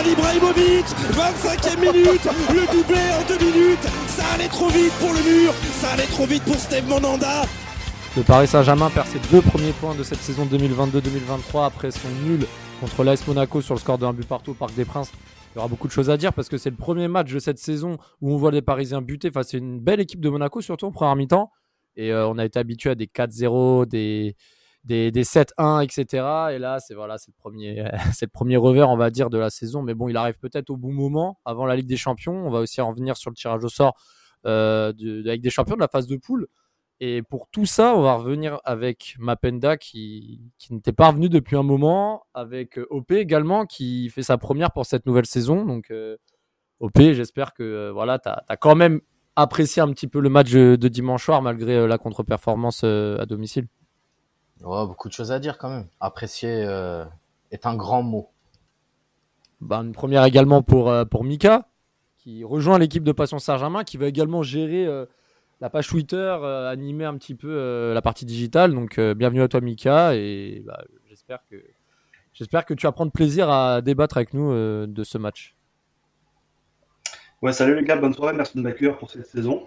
Zlatan Ibrahimovic 25e minute Le doublé en deux minutes Ça allait trop vite pour le mur Ça allait trop vite pour Steve Monanda Le Paris Saint-Germain perd ses deux premiers points de cette saison 2022-2023 après son nul contre l'AS Monaco sur le score d'un but partout au Parc des Princes. Il y aura beaucoup de choses à dire parce que c'est le premier match de cette saison où on voit les Parisiens buter. Enfin, c'est une belle équipe de Monaco, surtout en première mi-temps. Et euh, on a été habitué à des 4-0, des, des, des 7-1, etc. Et là, c'est voilà, c'est le, premier, c'est le premier revers, on va dire, de la saison. Mais bon, il arrive peut-être au bon moment, avant la Ligue des Champions. On va aussi en venir sur le tirage au sort euh, de, des Champions, de la phase de poule. Et pour tout ça, on va revenir avec Mapenda qui, qui n'était pas revenu depuis un moment, avec euh, OP également qui fait sa première pour cette nouvelle saison. Donc euh, OP, j'espère que euh, voilà, tu as, quand même apprécié un petit peu le match de, dimanche soir malgré la contre-performance à domicile. Ouais, beaucoup de choses à dire quand même. Apprécier euh, est un grand mot. Bah, une première également pour, euh, pour Mika, qui rejoint l'équipe de Passion Saint-Germain, qui va également gérer euh, la page Twitter, euh, animer un petit peu euh, la partie digitale. Donc, euh, bienvenue à toi, Mika, et bah, j'espère que, j'espère que tu vas prendre plaisir à débattre avec nous euh, de ce match. Ouais, salut les gars, bonne soirée, merci de m'accueillir pour cette saison.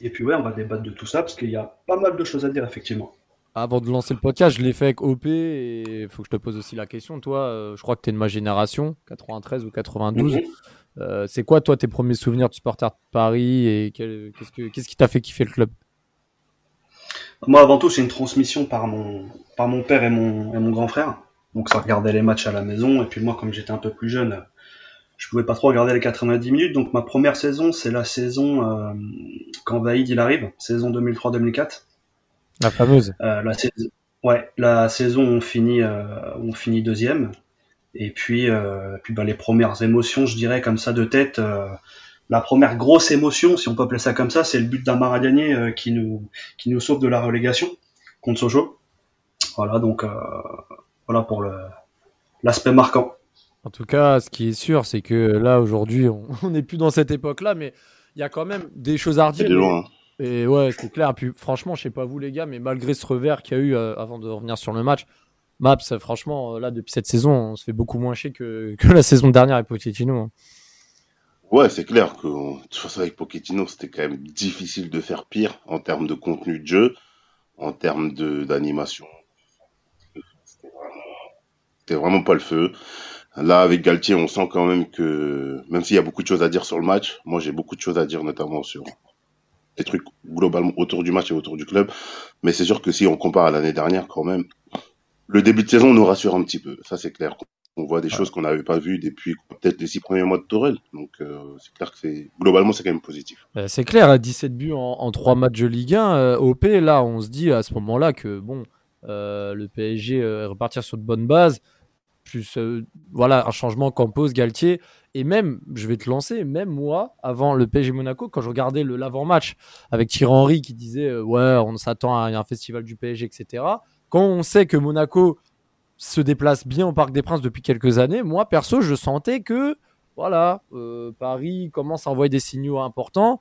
Et puis ouais, on va débattre de tout ça parce qu'il y a pas mal de choses à dire effectivement. Avant de lancer le podcast, je l'ai fait avec OP et il faut que je te pose aussi la question. Toi, euh, je crois que tu es de ma génération, 93 ou 92. Mhm. Euh, c'est quoi, toi, tes premiers souvenirs de supporter de Paris et qu'est-ce, que, qu'est-ce qui t'a fait kiffer le club? Moi avant tout, c'est une transmission par mon, par mon père et mon, et mon grand frère. Donc ça regardait les matchs à la maison. Et puis moi, comme j'étais un peu plus jeune, je pouvais pas trop regarder les 90 minutes. Donc ma première saison, c'est la saison euh, quand Vaïd il arrive, saison 2003-2004. La fameuse. Euh, la saison, ouais, la saison on finit, euh, on finit deuxième. Et puis, euh, puis bah, les premières émotions, je dirais comme ça de tête. euh, la première grosse émotion, si on peut appeler ça comme ça, c'est le but d'Amara Gagné euh, qui nous qui nous sauve de la relégation contre Sochaux. Voilà donc euh, voilà pour le l'aspect marquant. En tout cas, ce qui est sûr, c'est que là, aujourd'hui, on on n'est plus dans cette époque-là, mais il y a quand même des choses à redire. Et ouais, c'est clair. Puis franchement, je sais pas vous les gars, mais malgré ce revers qu'il y a eu euh, avant de revenir sur le match, Maps, euh, franchement, euh, là, depuis cette saison, on se fait beaucoup moins chier que, la saison dernière avec Pochettino. hein. Ouais, c'est clair que de toute façon avec Pochettino, c'était quand même difficile de faire pire en termes de contenu de jeu, en termes d'animation. C'était vraiment pas le feu. Là, avec Galtier, on sent quand même que, même s'il y a beaucoup de choses à dire sur le match, moi j'ai beaucoup de choses à dire notamment sur des trucs globalement autour du match et autour du club. Mais c'est sûr que si on compare à l'année dernière, quand même, le début de saison nous rassure un petit peu. Ça, c'est clair. On voit des choses qu'on n'avait pas vues depuis peut-être les six premiers mois de Torel. Donc, euh, c'est clair que c'est globalement, c'est quand même positif. Euh, c'est clair, 17 buts en, 3 matchs de Ligue 1. euh, OP, là, on se dit à ce moment-là que bon, euh, le PSG repartir sur de bonnes bases. Plus voilà un changement pose Galtier. Et même, je vais te lancer, même moi, avant le PSG Monaco, quand je regardais le l'avant-match avec Thierry Henry qui disait euh, Ouais, on s'attend à un festival du PSG, etc. Quand on sait que Monaco se déplace bien au Parc des Princes depuis quelques années, moi, perso, je sentais que voilà, euh, Paris commence à envoyer des signaux importants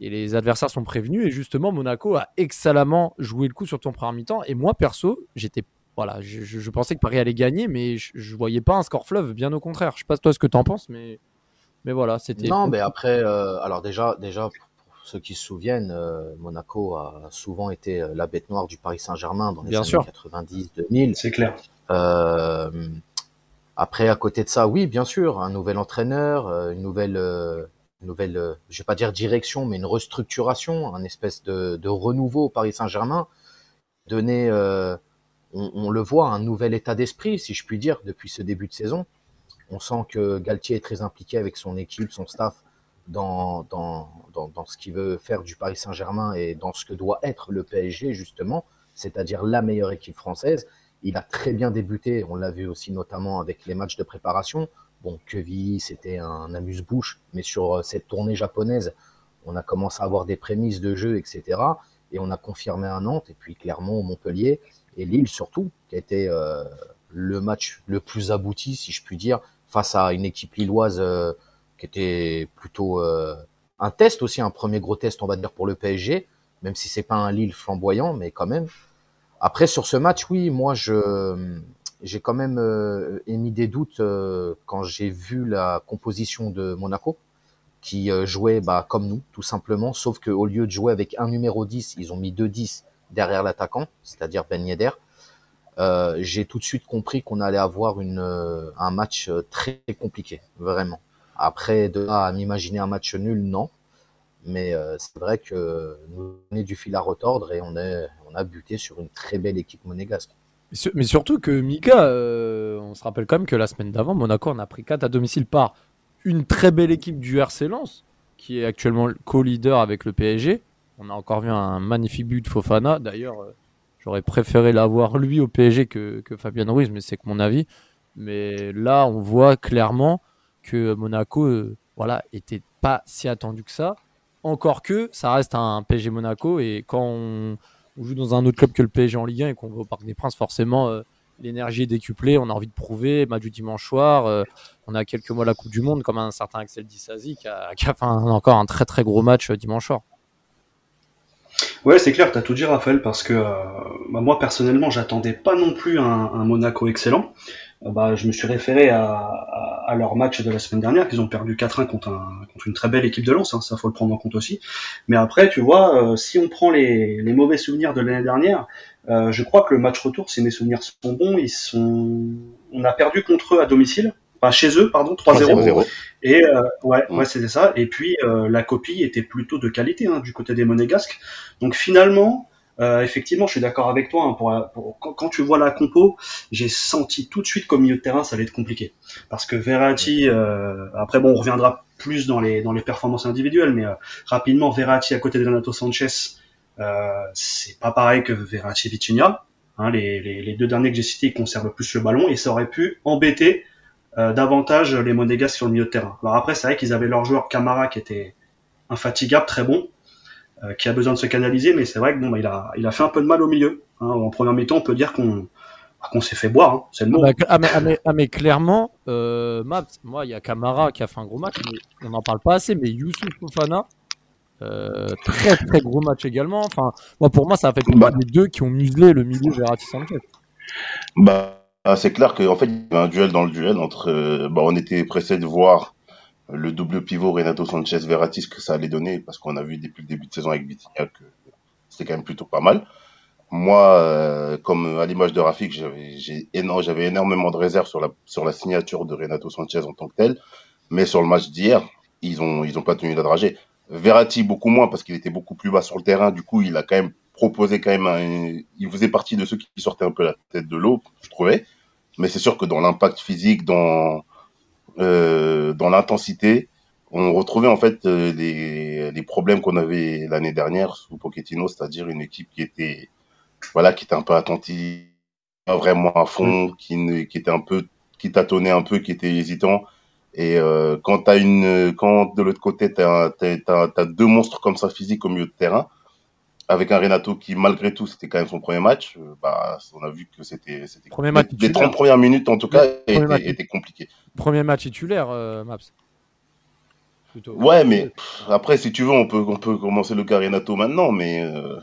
et les adversaires sont prévenus. Et justement, Monaco a excellemment joué le coup sur ton premier mi-temps. Et moi, perso, j'étais voilà, je, je- je pensais que Paris allait gagner, mais je, je voyais pas un score fleuve, bien au contraire. Je sais pas toi ce que t'en penses, mais mais voilà, c'était. Non, mais après, euh, alors déjà, déjà pour ceux qui se souviennent, euh, Monaco a souvent été euh, la bête noire du Paris Saint-Germain dans les Bien années sûr. 90-2000. C'est clair. Euh, après, à côté de ça, oui, bien sûr, un nouvel entraîneur, une nouvelle, une nouvelle, je vais pas dire direction, mais une restructuration, un espèce de, de renouveau au Paris Saint-Germain, donner, euh, on, le voit, un nouvel état d'esprit, si je puis dire, depuis ce début de saison. On sent que Galtier est très impliqué avec son équipe, son staff, dans, dans, dans, dans ce qu'il veut faire du Paris Saint-Germain et dans ce que doit être le PSG, justement, c'est-à-dire la meilleure équipe française. Il a très bien débuté, on l'a vu aussi notamment avec les matchs de préparation. Bon, Quevilly, c'était un amuse-bouche, mais sur euh, cette tournée japonaise, on a commencé à avoir des prémices de jeu, etc. Et on a confirmé à Nantes, et puis Clermont, Montpellier, et Lille surtout, qui a été euh, le match le plus abouti, si je puis dire, face à une équipe lilloise euh, qui était plutôt euh, un test aussi, un premier gros test, on va dire, pour le PSG, même si c'est pas un Lille flamboyant, mais quand même. Après, sur ce match, oui, moi, je j'ai quand même émis des doutes quand j'ai vu la composition de Monaco, qui jouait bah, comme nous, tout simplement, sauf qu'au lieu de jouer avec un numéro 10, ils ont mis deux 10 derrière l'attaquant, c'est-à-dire Ben Yedder. j'ai tout de suite compris qu'on allait avoir une, un match très compliqué, vraiment. Après, de là à m'imaginer un match nul, non. Mais c'est vrai que nous on est du fil à retordre et on, est, on a buté sur une très belle équipe monégasque. Mais surtout que Mika, euh, on se rappelle quand même que la semaine d'avant, Monaco en a pris 4 à domicile par une très belle équipe du RC Lens, qui est actuellement co-leader avec le PSG. On a encore vu un magnifique but de Fofana. D'ailleurs, euh, j'aurais préféré l'avoir lui au PSG que, que Fabien Ruiz, mais c'est que mon avis. Mais là, on voit clairement que Monaco, euh, voilà, était pas si attendu que ça. Encore que ça reste un PSG Monaco et quand on, joue dans un autre club que le PSG en Ligue 1 et qu'on va au Parc des Princes, forcément, euh, l'énergie est décuplée. On a envie de prouver. Match du dimanche soir. On a quelques mois la Coupe du Monde, comme un certain Axel Dissasi qui a, encore un très très gros match dimanche soir. Ouais, c'est clair, tu as tout dit, Raphaël, parce que bah, moi personnellement, j'attendais pas non plus un, un Monaco excellent. bah, je me suis référé à, à, à, leur match de la semaine dernière, qu'ils ont perdu 4-1 contre, un, contre une très belle équipe de Lens, hein, ça faut le prendre en compte aussi. Mais après, tu vois, euh, si on prend les, les mauvais souvenirs de l'année dernière, euh, je crois que le match retour, si mes souvenirs sont bons, ils sont, on a perdu contre eux à domicile, enfin chez eux, pardon, 3-0. Et euh, ouais, ouais, c'était ça. Et puis euh, la copie était plutôt de qualité hein, du côté des Monégasques. Donc finalement, euh, effectivement, je suis d'accord avec toi. Hein, pour, pour, quand, quand, tu vois la compo, j'ai senti tout de suite qu'au milieu de terrain, ça allait être compliqué. Parce que Verratti, euh, après bon, on reviendra plus dans les dans les performances individuelles, mais euh, rapidement, Verratti à côté de Renato Sanchez, euh, c'est pas pareil que Verratti et Vitinha. Hein, les, les, les, deux derniers que j'ai cités, ils conservent plus le ballon et ça aurait pu embêter davantage les Monégas sur le milieu de terrain. Alors après, c'est vrai qu'ils avaient leur joueur Camara qui était infatigable, très bon, euh, qui a besoin de se canaliser, mais c'est vrai que bon, bah, il a, il a fait un peu de mal au milieu. Hein. En première mi-temps, on peut dire qu'on qu'on s'est fait boire, hein. c'est le mot. Ah, ah, mais, ah, mais, ah, mais, clairement, euh, Maps, moi, il y a Camara qui a fait un gros match, mais on n'en parle pas assez, mais Youssouf Fofana, euh, très très gros match également. Enfin, moi, pour moi, ça a fait bah, les deux qui ont muselé le milieu Verratti Sanchez. Bah, c'est clair qu'en fait, il y avait un duel dans le duel entre. Euh, bah, on était pressé de voir le double pivot Renato Sanchez Verratti ce que ça allait donner parce qu'on a vu depuis le début de saison avec Vitinha que c'était quand même plutôt pas mal. Moi, euh, comme à l'image de Rafik, j'avais énormément de réserves sur la signature de Renato Sanchez en tant que tel, mais sur le match d'hier, ils ont ils ont pas tenu la dragée. Verratti beaucoup moins parce qu'il était beaucoup plus bas sur le terrain. Du coup, il a quand même proposé quand même un, il faisait partie de ceux qui sortaient un peu la tête de l'eau, je trouvais. Mais c'est sûr que dans l'impact physique, dans euh, dans l'intensité, on retrouvait en fait euh, les, les problèmes qu'on avait l'année dernière sous Pochettino, c'est-à-dire une équipe qui était voilà qui était un peu attentive, pas vraiment à fond, qui, ne, qui était un peu qui tâtonnait un peu, qui était hésitant. Et euh, quand t'as une, quand de l'autre côté t'as as, as, deux monstres comme ça physiques au milieu de terrain, avec un Renato qui malgré tout c'était quand même son premier match, euh, bah on a vu que c'était premier match les 30 premières minutes en tout cas étaient, étaient compliquées. Premier match titulaire, euh, Maps. Plutôt. Ouais, mais pff, après si tu veux on peut on peut commencer le cas Renato maintenant, mais euh,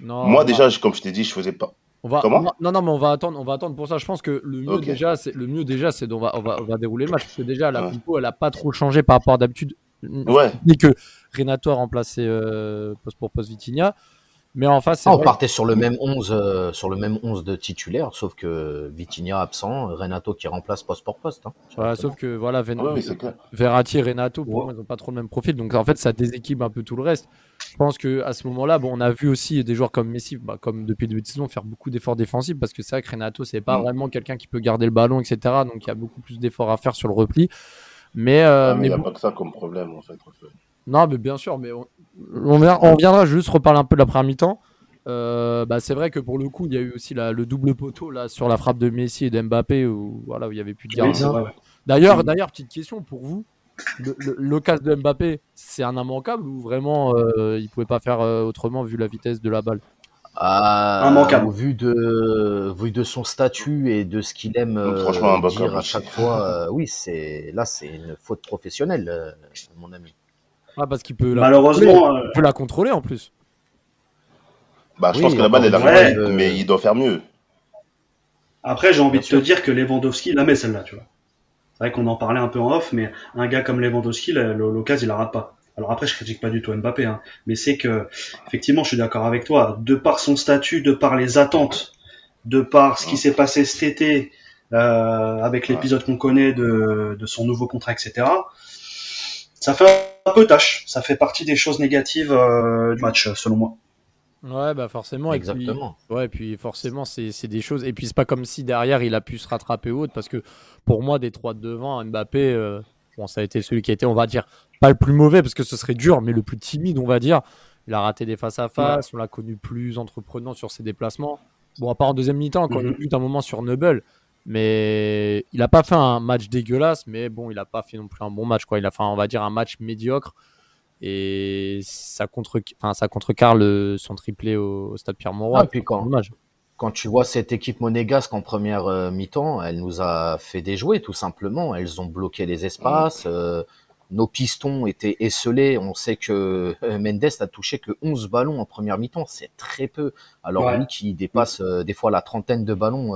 non, moi déjà je, comme je t'ai dit je faisais pas. On va, on va, non non mais on va attendre on va attendre pour ça. Je pense que le mieux okay. déjà c'est le mieux déjà c'est on va, on va on va dérouler le match parce que déjà la ouais. compo elle a pas trop changé par rapport à d'habitude. Ouais. Ni que Renato a remplacé euh, poste pour poste Vitinha. Mais en face, ah, on partait sur le même 11 euh, sur le même 11 de titulaire, sauf que Vitinha absent, Renato qui remplace poste pour poste. Hein, voilà, sauf que voilà, Ven ouais, Verratti et Renato, pour ouais. moi, ils n'ont pas trop le même profil, donc en fait, ça déséquilibre un peu tout le reste. Je pense que à ce moment-là, bon, on a vu aussi des joueurs comme Messi, bah, comme depuis le début de saison, faire beaucoup d'efforts défensifs, parce que c'est vrai que Renato, c'est pas mmh. vraiment quelqu'un qui peut garder le ballon, etc. Donc il y a beaucoup plus d'efforts à faire sur le repli. Mais euh, il n'y a pas que ça comme problème, en fait. Non, mais bien sûr, mais on, on, on reviendra juste reparler un peu de la première mi-temps. Euh, bah, c'est vrai que pour le coup, il y a eu aussi la, le double poteau là sur la frappe de Messi et d'Mbappé où voilà où il y avait plus de gardien. Oui, D'ailleurs, d'ailleurs, petite question pour vous. l'occasion de Mbappé, c'est un immanquable ou vraiment euh, il pouvait pas faire euh, autrement vu la vitesse de la balle? Ah, Immanquable. Vu de, vu de son statut et de ce qu'il aime euh, dire à chaque fois, oui, c'est là c'est une faute professionnelle, mon ami. Ah, parce qu'il peut, Malheureusement, il peut la contrôler en plus. Bah, je pense que la balle est la mais il doit faire mieux. Après, j'ai envie de te dire que Lewandowski la met celle-là, tu vois. C'est vrai qu'on en parlait un peu en off, mais un gars comme Lewandowski, l'occasion, il la rate pas. Alors après, je critique pas du tout Mbappé, hein, mais c'est que, effectivement, je suis d'accord avec toi, de par son statut, de par les attentes, de par ce qui s'est passé cet été, euh, avec l'épisode qu'on connaît de, de, son nouveau contrat, etc., ça fait un peu tâche. Ça fait partie des choses négatives euh, du match, selon moi. Ouais, bah forcément. Exactement. Et puis, ouais, puis forcément, c'est des choses. Et puis, c'est pas comme si derrière, il a pu se rattraper ou autre, parce que pour moi, des trois de devant, Mbappé, euh, bon, ça a été celui qui a été, on va dire, pas le plus mauvais, parce que ce serait dur, mais le plus timide, on va dire. Il a raté des face-à-face, on l'a connu plus entreprenant sur ses déplacements. Bon, à part en deuxième mi-temps, quand il a eu un moment sur Noble, mais il a pas fait un match dégueulasse, mais bon, il a pas fait non plus un bon match, quoi. Il a fait, on va dire, un match médiocre et ça contre enfin ça contrecarre son triplé au, stade Pierre-Mauroy. Ah, puis quand, quand tu vois cette équipe monégasque en première euh, mi-temps, elle nous a fait déjouer tout simplement. Elles ont bloqué les espaces. Euh, nos pistons étaient esselés. On sait que euh, Mendes a touché que 11 ballons en première mi-temps. C'est très peu. Alors lui qui dépasse des fois la trentaine de ballons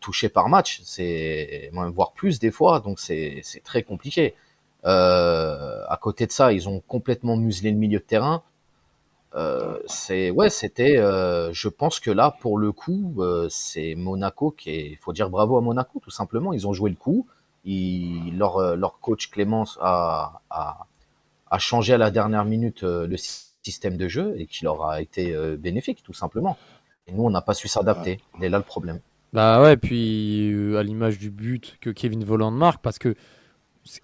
touchés par match, c'est voire plus des fois. Donc c'est très compliqué. Euh, à côté de ça, ils ont complètement muselé le milieu de terrain. Euh, c'est ouais, c'était. Euh, je pense que là, pour le coup, euh, c'est Monaco qui est. Il faut dire bravo à Monaco, tout simplement. Ils ont joué le coup. Ils, leur, euh, leur coach Clémence a, a, a, changé à la dernière minute le système de jeu et qui leur a été bénéfique, tout simplement. Et nous, on n'a pas su s'adapter. Il est là le problème. Bah ouais, puis à l'image du but que Kevin Voland marque, parce que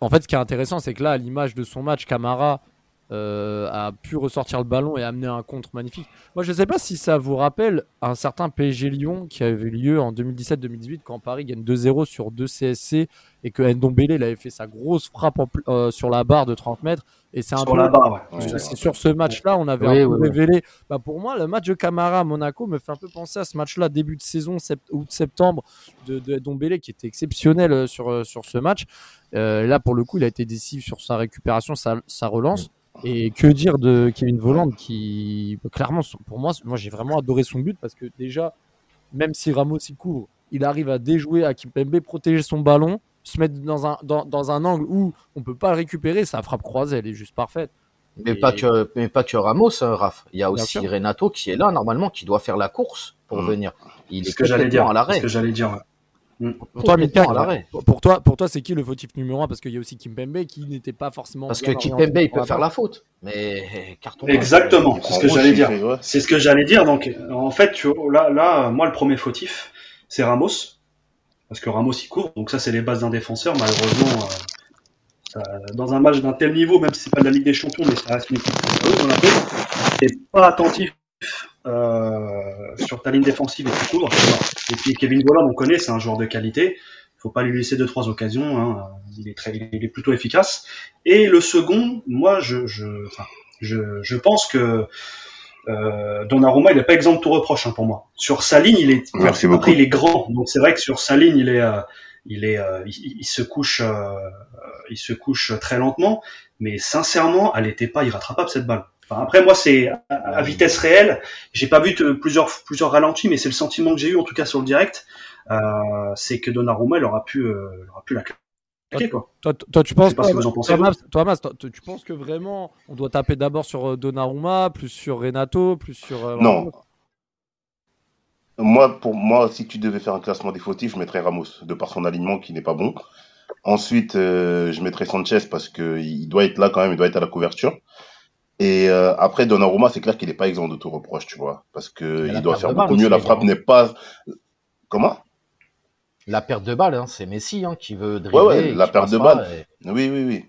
en fait, ce qui est intéressant, c'est que là, à l'image de son match, Camara euh, a pu ressortir le ballon et amener un contre magnifique. Moi, je ne sais pas si ça vous rappelle un certain PSG Lyon qui avait eu lieu en 2017-2018 quand Paris gagne 2-0 sur 2 CSC et que Ndombele il avait fait sa grosse frappe euh, sur la barre de 30 mètres. Et c'est un sur la barre, C'est sur ce match-là, on avait un peu révélé. Bah, pour moi, le match de Camara à Monaco me fait un peu penser à ce match-là, début de saison, août-septembre, de, de Ndombele qui était exceptionnel euh, sur, sur ce match. là, pour le coup, il a été décisif sur sa récupération, sa, sa relance. Et que dire de Kevin Voland qui, clairement, pour moi, moi j'ai vraiment adoré son but parce que déjà, même si Ramos y couvre, il arrive à déjouer à Kimpembe, protéger son ballon, se mettre dans un, dans, dans un angle où on peut pas le récupérer, sa frappe croisée, elle est juste parfaite. Mais, pas, que, mais pas que Ramos, hein, Raph. Il y a aussi Renato qui est là, normalement, qui doit faire la course pour mmh. venir. Il est, ce que j'allais dire à l'arrêt. Ce que j'allais dire. Mm. Pour toi, Mika, pour toi, pour toi, c'est qui le fautif numéro 1 Parce qu'il y a aussi Kimpembe qui n'était pas forcément. Parce que Kimpembe, il peut faire la faute, mais carton. Exactement, c'est ce que j'allais dire. C'est ce que j'allais dire. Donc, en fait, tu là, là, moi, le premier fautif, c'est Ramos, parce que Ramos il court. Donc ça, c'est les bases d'un défenseur. Malheureusement, euh, dans un match d'un tel niveau, même si c'est pas de la Ligue des Champions, mais ça reste une équipe pas attentif sur ta ligne défensive et tu couvres. Et puis Kevin Volland, on connaît, c'est un joueur de qualité. Il faut pas lui laisser deux trois occasions. Hein. Il est très, il est plutôt efficace. Et le second, moi, je, je, enfin, je, je pense que euh, Donnarumma, il n'est pas exempt de tout reproche hein, pour moi. Sur sa ligne, il est, Merci beaucoup. il est grand, donc c'est vrai que sur sa ligne, il est, euh, il est, euh, il, se couche, euh, il se couche très lentement. Mais sincèrement, elle n'était pas irrattrapable cette balle après, moi, c'est à, vitesse réelle. J'ai pas vu plusieurs plusieurs ralentis, mais c'est le sentiment que j'ai eu en tout cas sur le direct. Euh, c'est que Donnarumma, il aura pu, euh, aura pu la quoi. Toi, toi, tu penses, tu penses que vraiment on doit taper d'abord sur euh, Donnarumma, plus sur Renato, plus sur. Euh, non. Moi, pour moi, si tu devais faire un classement des fautifs, je mettrais Ramos, de par son alignement qui n'est pas bon. Ensuite, je mettrais Sanchez parce qu'il doit être là quand même, il doit être à la couverture. Et euh, après, Donnarumma, c'est clair qu'il n'est pas exempt de tout reproche, tu vois, parce que il doit faire beaucoup mieux. La frappe n'est pas. Comment? La perte de balle, hein, c'est Messi hein, qui veut dribbler. Ouais, ouais la perte de balle. Oui, oui, oui.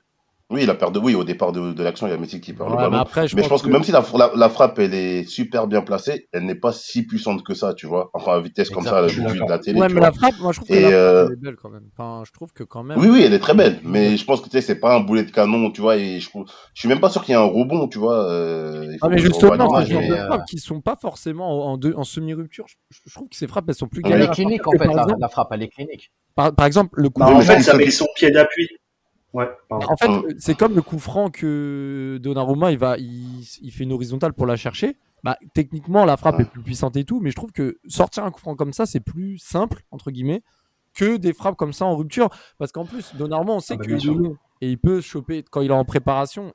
Oui, la perte de oui, au départ de, de l'action, il y a Messi qui perd Ouais, le mais ballon. après, je Mais je pense pense que, même si la, la, la frappe elle est super bien placée, elle n'est pas si puissante que ça, tu vois. Enfin, à vitesse comme ça, à la Exactement. vue de la télé. Ouais, tu mais vois. la frappe, moi je trouve que frappe, euh, elle est belle quand même. Enfin, je trouve que quand même. Oui, oui, elle est très belle, mais je pense que tu sais, c'est pas un boulet de canon, tu vois, et je, trouve- je suis même pas sûr qu'il y ait un rebond, tu vois. euh, Ah, mais que je justement, le genre de euh, frappes qui sont pas forcément en, en, deux- en semi-rupture. Je, je trouve que ces frappes, elles sont plus. Elle est clinique en fait, la, frappe, elle est clinique. par, exemple, le coup en fait, ça met son pied d'appui. Ouais. En fait, Mm. c'est comme le coup franc que Donnarumma, il, va, il, il fait une horizontale pour la chercher. Bah, techniquement, la frappe Ouais. est plus puissante et tout, mais je trouve que sortir un coup franc comme ça, c'est plus simple, entre guillemets, que des frappes comme ça en rupture. Parce qu'en plus, Donnarumma, on sait Ah qu'il est et il peut choper quand il est en préparation.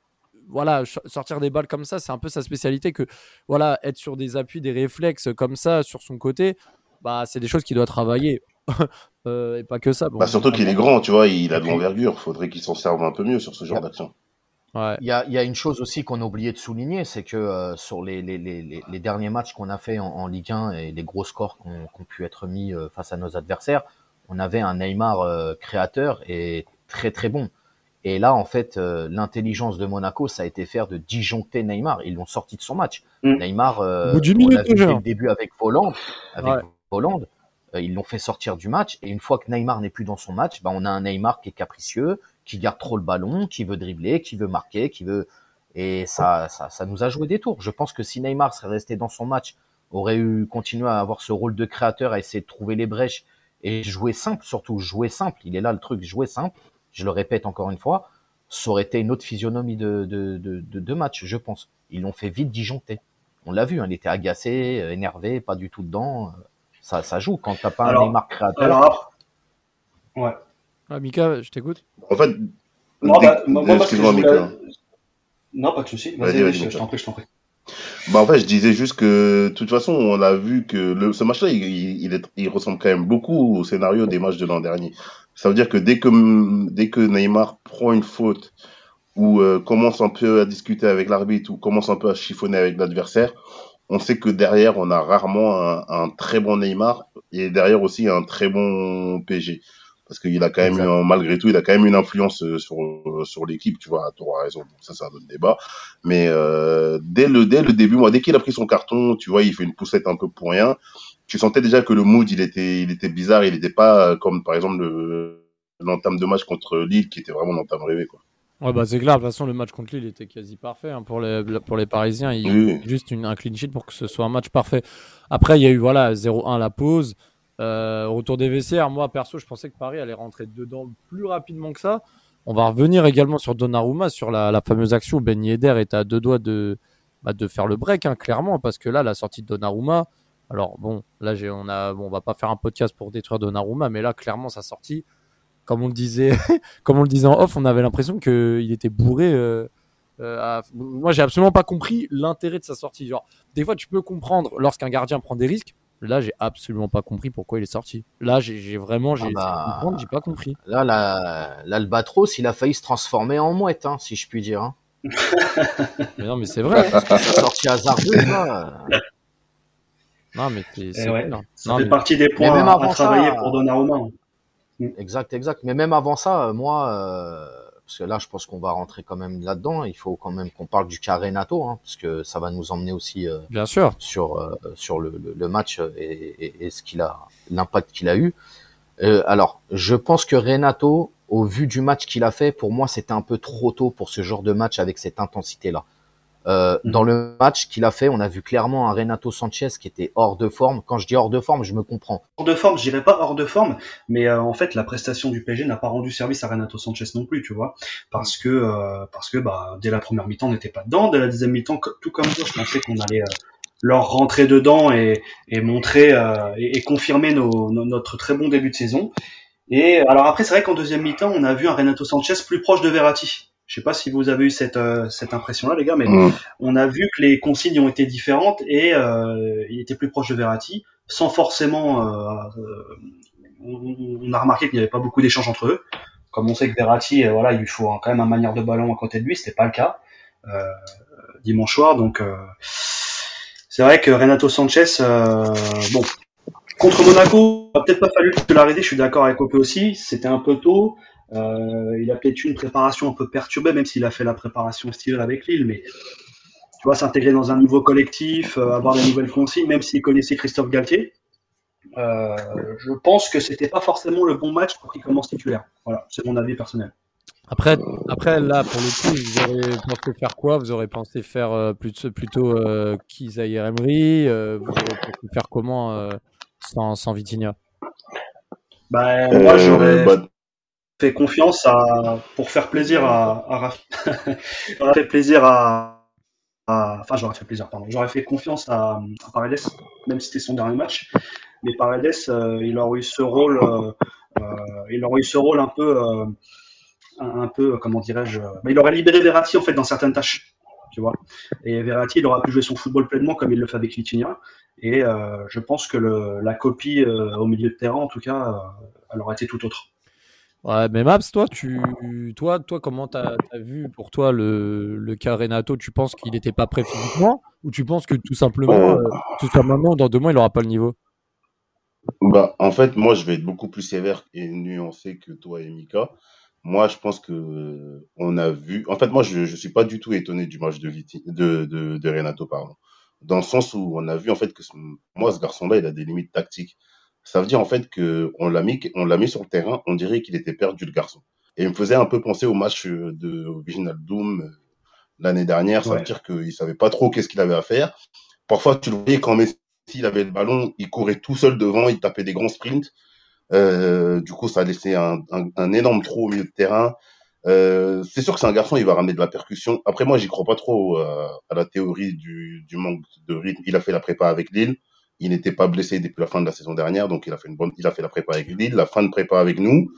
Voilà, sortir des balles comme ça, c'est un peu sa spécialité. Que voilà, être sur des appuis, des réflexes comme ça sur son côté, bah, c'est des choses qu'il doit travailler. Euh, et pas que ça. Bon, Bah, surtout qu'il est grand, tu vois, il a de l'envergure, faudrait qu'il s'en serve un peu mieux sur ce genre d'action. Ouais. Il y a, il y a une chose aussi qu'on a oublié de souligner, c'est que euh, sur les, les, les, les- les derniers matchs qu'on a fait en, en Ligue 1 et les gros scores qui ont, qui ont pu être mis euh, face à nos adversaires, on avait un Neymar euh, créateur et très très bon. Et là, en fait, euh, l'intelligence de Monaco, ça a été faire de disjoncter Neymar. Ils l'ont sorti de son match. Mm. Neymar, euh, Au bout d'une on l'a minute vu dès le début avec Hollande, avec Ouais. Hollande, ils l'ont fait sortir du match. Et une fois que Neymar n'est plus dans son match, bah, on a un Neymar qui est capricieux, qui garde trop le ballon, qui veut dribbler, qui veut marquer, qui veut et ça, ça, ça nous a joué des tours. Je pense que si Neymar serait resté dans son match, aurait eu continué à avoir ce rôle de créateur, à essayer de trouver les brèches et jouer simple, surtout jouer simple. Il est là le truc, jouer simple. Je le répète encore une fois, ça aurait été une autre physionomie de, de, de, de, de match, je pense. Ils l'ont fait vite disjoncter. On l'a vu, hein, il était agacé, euh, énervé, pas du tout dedans. Ça, ça joue quand t'as pas Alors- un Neymar créateur. Alors ouais. Ah, Mika, je t'écoute. En fait, Non, bah, moi, parce que Mika. Non, pas de souci. Vas-y, Vas-y, vas-y, vas-y, Mika. je t'en prie, je t'en prie. Bah en fait, je disais juste que de toute façon, on a vu que le, ce match-là, il, il, il est- il ressemble quand même beaucoup au scénario des matchs de l'an dernier. Ça veut dire que dès que dès que Neymar prend une faute ou euh, commence un peu à discuter avec l'arbitre ou commence un peu à chiffonner avec l'adversaire, on sait que derrière, on a rarement un, un très bon Neymar et derrière aussi un très bon PG. Parce qu'il a quand même, eu malgré tout, il a quand même une influence euh, sur, sur l'équipe, tu vois, tu auras raison. Donc ça, c'est un autre débat. Mais euh, dès le dès le début, moi, dès qu'il a pris son carton, tu vois, il fait une poussette un peu pour rien. Tu sentais déjà que le mood, il était il était bizarre. Il n'était pas euh, comme par exemple le l'entame de match contre Lille, qui était vraiment l'entame rêvé, quoi. Ouais, bah c'est clair, de toute façon, le match contre Lille était quasi parfait hein, pour, les, pour les Parisiens. Il Oui. juste une, un clean sheet pour que ce soit un match parfait. Après, il y a eu voilà 0-1 à la pause. Euh, retour des vestiaires, moi perso, je pensais que Paris allait rentrer dedans plus rapidement que ça. On va revenir également sur Donnarumma, sur la, la fameuse action où Ben Yedder est à deux doigts de, bah, de faire le break, hein, clairement, parce que là, la sortie de Donnarumma, alors bon, là, on a, bon, on va pas faire un podcast pour détruire Donnarumma, mais là, clairement, sa sortie, comme on le disait, comme on le disait en off, on avait l'impression qu'il était bourré. euh, euh, à- Moi, j'ai absolument pas compris l'intérêt de sa sortie. Genre, des fois, tu peux comprendre lorsqu'un gardien prend des risques. Là, j'ai absolument pas compris pourquoi il est sorti. Là, j'ai vraiment, j'ai Ah bah. j'ai pas compris. Là, la- l'Albatros, il a failli se transformer en mouette, hein, si je puis dire. Hein. Mais non, mais c'est vrai. Sa sortie hasardeuse, là. Non, mais c'est c'est Eh ouais. Ça Non, fait mais- partie des points à, à travailler ça, pour Donnarumma. Exact, exact. Mais même avant ça, euh, moi, euh, parce que là, je pense qu'on va rentrer quand même là-dedans. Il faut quand même qu'on parle du cas Renato, hein, parce que ça va nous emmener aussi euh, Bien sûr. sur euh, sur le, le- le match et, et- et ce qu'il a, l'impact qu'il a eu. Euh, alors, je pense que Renato, au vu du match qu'il a fait, pour moi, c'était un peu trop tôt pour ce genre de match avec cette intensité-là. Euh, Mhm. Dans le match qu'il a fait, on a vu clairement un Renato Sanchez qui était hors de forme. Quand je dis hors de forme, je me comprends. Hors de forme, je dirais pas hors de forme, mais euh, en fait la prestation du PSG n'a pas rendu service à Renato Sanchez non plus, tu vois, parce que euh, parce que bah dès la première mi-temps on n'était pas dedans, dès la deuxième mi-temps tout comme toi, je pensais qu'on allait leur rentrer dedans et, et montrer et, et confirmer nos, nos- notre très bon début de saison. Et alors après c'est vrai qu'en deuxième mi-temps on a vu un Renato Sanchez plus proche de Verratti. Je sais pas si vous avez eu cette euh, cette impression là les gars, mais Mm. on a vu que les consignes ont été différentes et euh, il était plus proche de Verratti, sans forcément. euh, on, on a remarqué qu'il n'y avait pas beaucoup d'échanges entre eux. Comme on sait que Verratti, voilà, il lui faut quand même un manière de ballon à côté de lui, c'était pas le cas dimanche soir. Donc c'est vrai que Renato Sanchez, bon, contre Monaco, peut-être pas fallu que l'arrêter. Je suis d'accord avec Opé aussi. C'était un peu tôt. Euh, il a peut-être eu une préparation un peu perturbée, même s'il a fait la préparation estivale avec Lille, mais tu vois, s'intégrer dans un nouveau collectif, euh, avoir des nouvelles consignes, même s'il connaissait Christophe Galtier. Euh, je pense que c'était pas forcément le bon match pour qu'il commence titulaire. Voilà, c'est mon avis personnel. Après, après, là, pour le coup, vous aurez pensé faire quoi? Vous aurez pensé faire euh, plutôt, plutôt euh, Kizaïr Emery euh, Vous aurez pensé faire comment euh, sans, sans Vitinha? Bah, Euh, moi, j'aurais bah, fait confiance à, pour faire plaisir à, à j'aurais fait plaisir à, enfin, j'aurais fait plaisir, pardon. J'aurais fait confiance à, à Paredes, même si c'était son dernier match. Mais Paredes, euh, il aurait eu ce rôle, euh, euh, il aurait eu ce rôle un peu, un, peu, comment dirais-je, bah, il aurait libéré Verratti, en fait, dans certaines tâches. Tu vois. Et Verratti, il aura pu jouer son football pleinement comme il le fait avec Vitinha. Et je pense que la copie au milieu de terrain, en tout cas, elle aurait été tout autre. Ouais, mais Maps, toi, tu, toi, toi, comment t'as as vu pour toi le, le cas Renato Tu penses qu'il n'était pas prêt physiquement ou tu penses que tout simplement, Euh. euh, ce soit maintenant ou dans deux mois, il n'aura pas le niveau? Bah, en fait, moi, je vais être beaucoup plus sévère et nuancé que toi et Mika. Moi, je pense que euh, on a vu. En fait, moi, je, je suis pas du tout étonné du match de Viti, de, de, de Renato, pardon. Dans le sens où on a vu en fait que ce- moi, ce garçon-là, il a des limites tactiques. Ça veut dire en fait que on l'a mis, on l'a mis sur le terrain. On dirait qu'il était perdu le garçon. Et il me faisait un peu penser au match euh, de Original Doom euh, l'année dernière. Ça Ouais. veut dire qu'il savait pas trop qu'est-ce qu'il avait à faire. Parfois, tu le voyais quand Messi il avait le ballon, il courait tout seul devant, il tapait des grands sprints. Euh, du coup, ça a laissé un, un, un énorme trou au milieu de terrain. Euh, c'est sûr que c'est un garçon, il va ramener de la percussion. Après, moi, j'y crois pas trop euh, à la théorie du, du manque de rythme. Il a fait la prépa avec Lille. Il n'était pas blessé depuis la fin de la saison dernière, donc il a fait une bonne, il a fait la prépa avec Lille, la fin de prépa avec nous.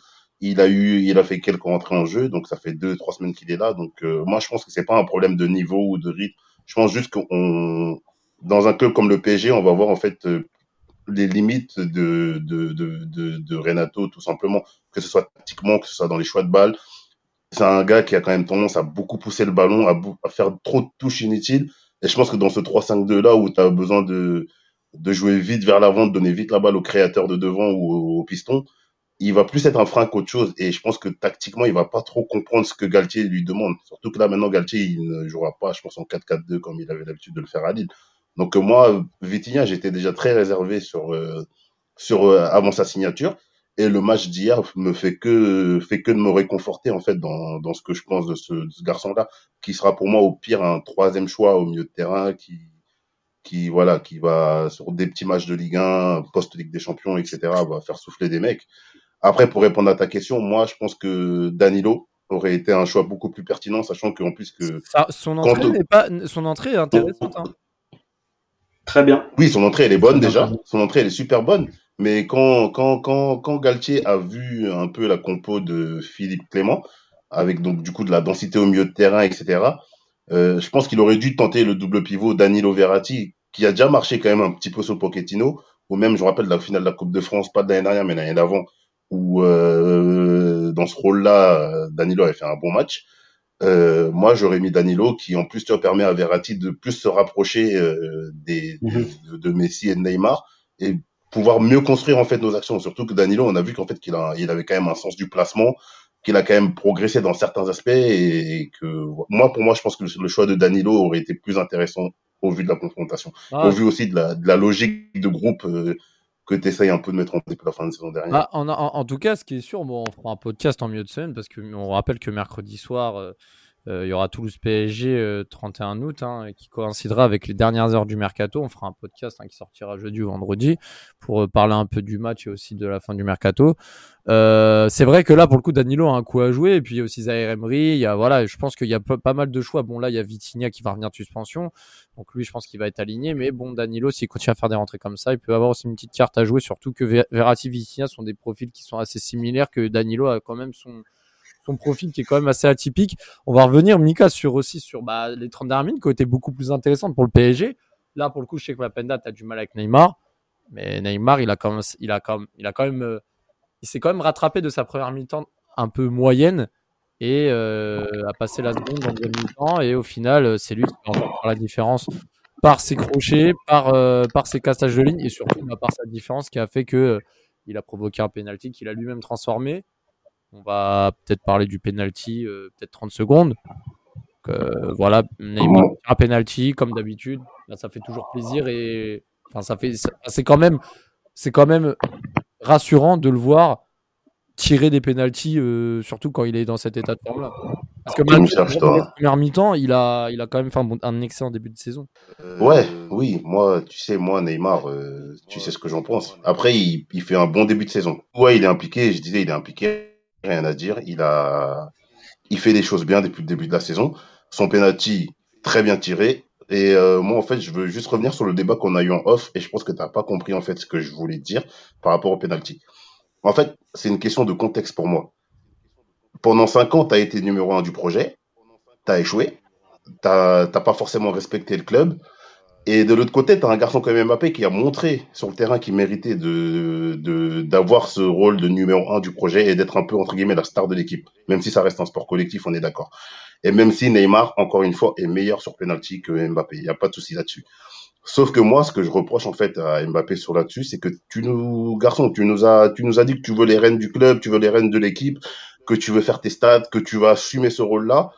Il a eu, il a fait quelques entrées en jeu, donc ça fait deux, trois semaines qu'il est là. Donc euh, moi, je pense que c'est pas un problème de niveau ou de rythme. Je pense juste qu'on, dans un club comme le PSG, on va voir en fait euh, les limites de, de, de, de, Renato, tout simplement, que ce soit tactiquement, que ce soit dans les choix de balles. C'est un gars qui a quand même tendance à beaucoup pousser le ballon, à, à faire trop de touches inutiles. Et je pense que dans ce 3-5-2 là où tu as besoin de, de jouer vite vers l'avant, de donner vite la balle au créateur de devant ou au, piston, il va plus être un frein qu'autre chose. Et je pense que tactiquement, il va pas trop comprendre ce que Galtier lui demande. Surtout que là, maintenant, Galtier, il ne jouera pas, je pense, en 4-4-2 comme il avait l'habitude de le faire à Lille. Donc euh, moi, Vitinha, j'étais déjà très réservé sur, euh, sur euh, avant sa signature. Et le match d'hier me fait que fait que de me réconforter en fait dans, dans ce que je pense de ce, de ce garçon-là, qui sera pour moi au pire un troisième choix au milieu de terrain, qui qui voilà, qui va sur des petits matchs de Ligue 1, post Ligue des Champions, etc. va faire souffler des mecs. Après, pour répondre à ta question, moi, je pense que Danilo aurait été un choix beaucoup plus pertinent, sachant qu'en plus que Ça- son, entrée on- n'est pas, son entrée est intéressante. hein. Très bien. Oui, son entrée, elle est bonne déjà. Son entrée, elle est super bonne. Mais quand, quand, quand, quand Galtier a vu un peu la compo de Philippe Clément, avec donc du coup de la densité au milieu de terrain, etc., euh, je pense qu'il aurait dû tenter le double pivot Danilo Verratti, qui a déjà marché quand même un petit peu sur Pochettino, ou même, je me rappelle, la finale de la Coupe de France, pas de l'année dernière, mais l'année d'avant, où euh, dans ce rôle-là, Danilo avait fait un bon match. Euh, moi, j'aurais mis Danilo, qui en plus vois, permet à Verratti de plus se rapprocher euh, des, Mhm. de, de Messi et de Neymar et pouvoir mieux construire en fait nos actions. Surtout que Danilo, on a vu qu'en fait qu'il il avait quand même un sens du placement, qu'il a quand même progressé dans certains aspects et que moi, pour moi, je pense que le, choix de Danilo aurait été plus intéressant au vu de la confrontation, Ah, au vu aussi de la, de la logique de groupe euh, que tu essayes un peu de mettre en place la fin de saison dernière. Ah, en, en- en tout cas, ce qui est sûr, bon, on fera un podcast en milieu de semaine parce qu'on rappelle que mercredi soir, euh, il y aura Toulouse PSG euh, 31 août hein, qui coïncidera avec les dernières heures du mercato. On fera un podcast hein, qui sortira jeudi ou vendredi pour euh, parler un peu du match et aussi de la fin du mercato. Euh, c'est vrai que là, pour le coup, Danilo a un coup à jouer et puis il y a aussi Zaire Emery. Il y a voilà, je pense qu'il y a pas, mal de choix. Bon, là, il y a Vitinha qui va revenir de suspension, donc lui, je pense qu'il va être aligné. Mais bon, Danilo, s'il continue à faire des rentrées comme ça, il peut avoir aussi une petite carte à jouer. Surtout que Ver- Verratti, Vitinha sont des profils qui sont assez similaires. Que Danilo a quand même son son profil qui est quand même assez atypique. On va revenir, Mika, sur aussi sur bah, les 30 dernières minutes qui ont été beaucoup plus intéressantes pour le PSG. Là, pour le coup, je sais que Mapenda, tu as du mal avec Neymar. Mais Neymar, il a quand même, il a quand il a quand même, euh, il s'est quand même rattrapé de sa première mi-temps un peu moyenne et euh, a passé la seconde en deuxième mi-temps. Et au final, euh, c'est lui qui va encore la différence par ses crochets, par, par ses cassages de ligne et surtout bah, par sa différence qui a fait que il a provoqué un penalty qu'il a lui-même transformé. On va peut-être parler du penalty, euh, peut-être 30 secondes. Euh, voilà, Neymar un penalty comme d'habitude. ça fait toujours plaisir et enfin, ça fait, c'est quand même, c'est quand même rassurant de le voir tirer des pénalties, euh, surtout quand il est dans cet état de forme-là. Parce que même la première mi-temps, il a, il a quand même fait un, excellent début de saison. Euh, ouais, oui, moi, tu sais, moi, Neymar, euh, tu sais ce que j'en pense. Après, il, il, fait un bon début de saison. Ouais, il est impliqué, je disais, il est impliqué, rien à dire. Il a, il fait des choses bien depuis le début de la saison. Son penalty, très bien tiré. Et moi, en fait, je veux juste revenir sur le débat qu'on a eu en off, et je pense que tu n'as pas compris en fait ce que je voulais dire par rapport au penalty. En fait, c'est une question de contexte pour moi. Pendant cinq ans, tu as été numéro un du projet, tu as échoué, tu n'as pas forcément respecté le club. Et de l'autre côté, tu as un garçon comme Mbappé qui a montré sur le terrain qu'il méritait de, d'avoir ce rôle de numéro un du projet et d'être un peu, entre guillemets, la star de l'équipe. Même si ça reste un sport collectif, on est d'accord. Et même si Neymar, encore une fois, est meilleur sur penalty que Mbappé. Il n'y a pas de souci là-dessus. Sauf que moi, ce que je reproche en fait à Mbappé sur là-dessus, c'est que tu nous, garçon, tu nous as, tu nous as dit que tu veux les rênes du club, tu veux les rênes de l'équipe, que tu veux faire tes stats, que tu vas assumer ce rôle-là.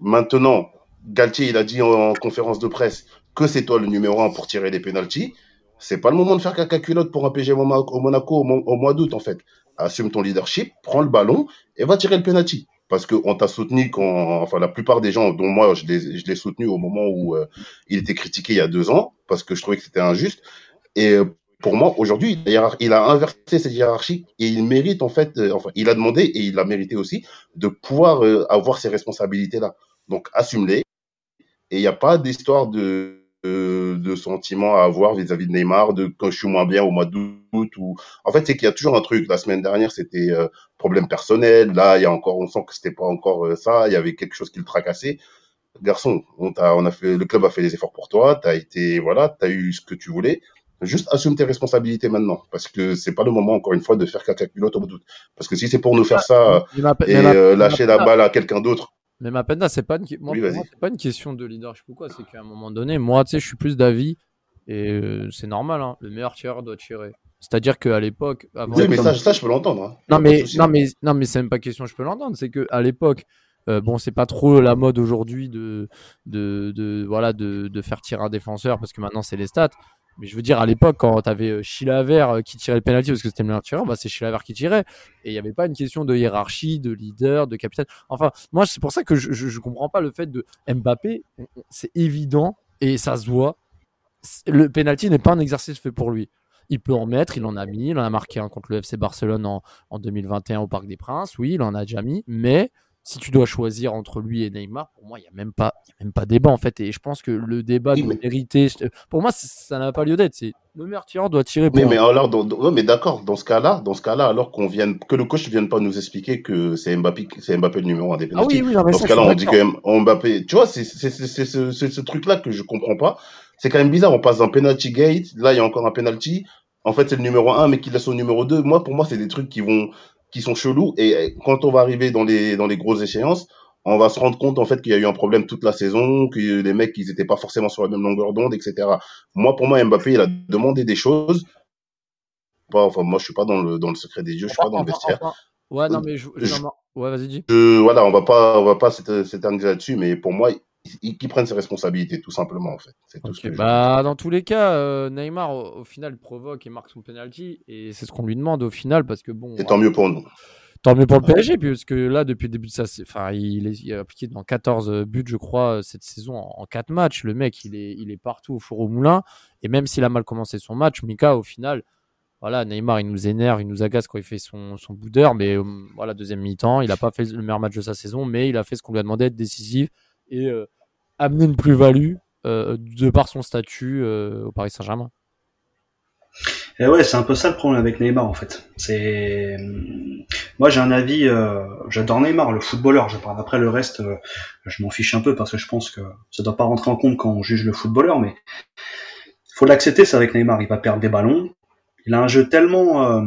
Maintenant, Galtier, il a dit en, conférence de presse que c'est toi le numéro un pour tirer les pénalties. C'est pas le moment de faire caca culotte pour un PG au Monaco au mois d'août en fait. Assume ton leadership, prends le ballon et va tirer le penalty parce qu'on t'a soutenu quand, enfin, la plupart des gens, dont moi, je l'ai, soutenu au moment où euh, il était critiqué il y a deux ans, parce que je trouvais que c'était injuste. Et euh, pour moi, aujourd'hui, il a inversé cette hiérarchie et il mérite, en fait, euh, enfin, il a demandé et il a mérité aussi de pouvoir avoir ces responsabilités-là. Donc, assume-les. Et il n'y a pas d'histoire de, de, sentiments à avoir vis-à-vis de Neymar, de quand je suis moins bien au mois d'août. Ou... En fait, c'est qu'il y a toujours un truc. La semaine dernière, c'était euh, problème personnel. Là, il y a encore, on sent que c'était pas encore euh, ça. Il y avait quelque chose qui le tracassait. Garçon, on, a, on a fait, le club a fait des efforts pour toi. Tu as été, voilà, tu as eu ce que tu voulais. Juste assume tes responsabilités maintenant, parce que c'est pas le moment encore une fois de faire caca culotte au mois d'août. Parce que si c'est pour nous faire ça et euh, lâcher la balle à quelqu'un d'autre mais ma peine, c'est pas, une... moi, c'est pas une question de leadership ou quoi. C'est qu'à un moment donné, moi, tu sais, je suis plus d'avis et euh, c'est normal. Hein, le meilleur tireur doit tirer. C'est-à-dire qu'à l'époque. oui, mais ça, ça, je peux l'entendre. Hein. Non, mais, non, mais, non, mais c'est même pas question, je peux l'entendre. C'est qu'à l'époque, euh, bon, c'est pas trop la mode aujourd'hui de, de, de, voilà, de, de, faire tirer un défenseur parce que maintenant c'est les stats. Mais je veux dire, à l'époque, quand tu avais euh, Chilaver euh, qui tirait le penalty parce que c'était le meilleur tireur, bah c'est Chilaver qui tirait. Et il n'y avait pas une question de hiérarchie, de leader, de capitaine. Enfin, moi, c'est pour ça que je, je, comprends pas le fait de Mbappé. C'est évident et ça se voit. Le penalty n'est pas un exercice fait pour lui. Il peut en mettre, il en a mis, il en a marqué un contre le FC Barcelone en, en 2021 au Parc des Princes. Oui, il en a déjà mis, mais si tu dois choisir entre lui et Neymar, pour moi, il n'y a, même pas, y a même pas débat en fait. Et je pense que le débat de vérité, pour moi, ça n'a pas lieu d'être. C'est le meilleur tireur doit tirer. mais, mais alors, mais d'accord, dans ce cas-là, dans ce cas-là, alors qu'on vienne, que le coach ne vienne pas nous expliquer que c'est Mbappé, c'est Mbappé le numéro un des ah oui, oui, Dans ce cas-là, on dit quand même Mbappé. Tu vois, c'est ce, truc-là que je comprends pas. C'est quand même bizarre. On passe d'un penalty gate. Là, il y a encore un penalty. En fait, c'est le numéro un, mais qui laisse au numéro 2. Moi, pour moi, c'est des trucs qui vont, qui sont chelous. Et quand on va arriver dans les, dans les grosses échéances, on va se rendre compte en fait qu'il y a eu un problème toute la saison, que les mecs ils étaient pas forcément sur la même longueur d'onde, etc. Moi, pour moi, Mbappé, il a demandé des choses. Pas, enfin, moi, je suis pas dans le dans le secret des dieux, je suis pas dans le vestiaire. Ouais, non, mais je, ouais, vas-y, dis. voilà, on va pas, on va pas s'éterniser là-dessus, mais pour moi, qui prennent ses responsabilités, tout simplement, en fait. Tout bah, dans tous les cas, euh, Neymar, au, final, provoque et marque son penalty, et c'est ce qu'on lui demande au final, parce que bon. Et tant mieux pour nous. Tant mieux pour le PSG, puisque là, depuis le début de sa enfin, il est, appliqué dans 14 buts, je crois, cette saison en, 4 matchs. Le mec, il est, il est partout au four au moulin. Et même s'il a mal commencé son match, Mika, au final, voilà, Neymar, il nous énerve, il nous agace quand il fait son, son boudeur. Mais euh, voilà, deuxième mi-temps, il n'a pas fait le meilleur match de sa saison, mais il a fait ce qu'on lui a demandé, être décisif et euh, amener une plus-value euh, de par son statut au Paris Saint-Germain. Et ouais, c'est un peu ça le problème avec Neymar en fait. C'est moi j'ai un avis, euh, j'adore Neymar, le footballeur. Je parle après le reste, euh, je m'en fiche un peu parce que je pense que ça doit pas rentrer en compte quand on juge le footballeur, mais faut l'accepter. C'est avec Neymar, il va perdre des ballons. Il a un jeu tellement euh,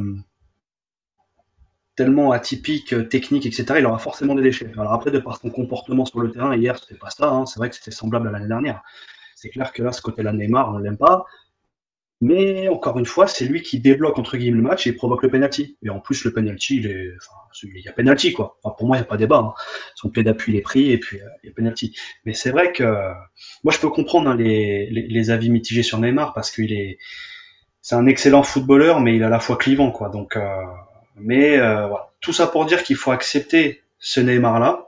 tellement atypique, technique, etc. Il aura forcément des déchets. Alors après, de par son comportement sur le terrain hier, c'était pas ça. Hein. C'est vrai que c'était semblable à l'année dernière. C'est clair que là, ce côté-là, Neymar, on l'aime pas. Mais encore une fois, c'est lui qui débloque entre guillemets le match et provoque le penalty. Et en plus, le penalty, il est, enfin, il y a penalty quoi. Pour moi, il n'y a pas débat. Hein. Son pied d'appui est pris et puis euh, il y a penalty. Mais c'est vrai que moi, je peux comprendre hein, les, avis mitigés sur Neymar parce qu'il est, c'est un excellent footballeur, mais il est à la fois clivant quoi. Donc, euh, mais euh, voilà. tout ça pour dire qu'il faut accepter ce Neymar là.